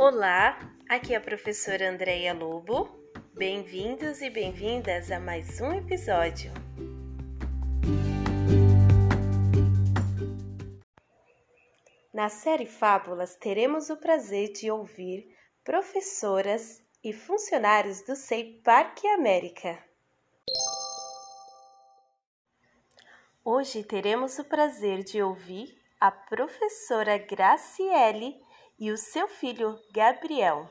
Olá, aqui é a professora Andreia Lobo. Bem-vindos e bem-vindas a mais um episódio. Na série Fábulas, teremos o prazer de ouvir professoras e funcionários do SEI Parque América. Hoje teremos o prazer de ouvir a professora Graciele e o seu filho Gabriel.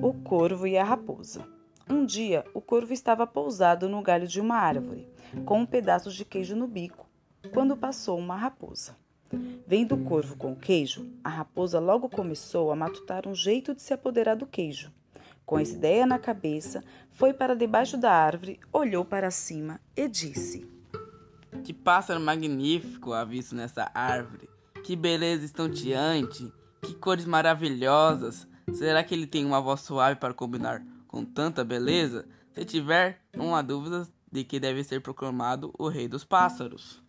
O corvo e a raposa. Um dia, o corvo estava pousado no galho de uma árvore, com um pedaço de queijo no bico, quando passou uma raposa. Vendo o corvo com o queijo, a raposa logo começou a matutar um jeito de se apoderar do queijo. Com essa ideia na cabeça, foi para debaixo da árvore, olhou para cima e disse: Que pássaro magnífico há visto nessa árvore! Que beleza estonteante! Que cores maravilhosas! Será que ele tem uma voz suave para combinar com tanta beleza? Se tiver, não há dúvida de que deve ser proclamado o rei dos pássaros.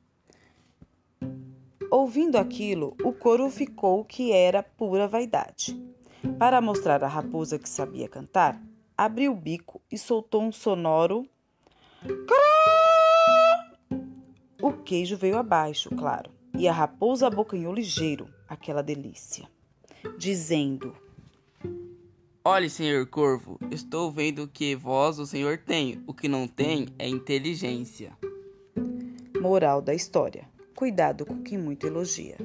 Ouvindo aquilo, o coro ficou que era pura vaidade. Para mostrar à raposa que sabia cantar, abriu o bico e soltou um sonoro. O queijo veio abaixo, claro, e a raposa abocanhou ligeiro aquela delícia, dizendo: Olhe, senhor corvo, estou vendo que voz o senhor tem, o que não tem é inteligência. Moral da história cuidado com quem muito elogia.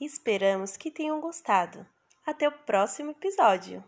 Esperamos que tenham gostado. Até o próximo episódio!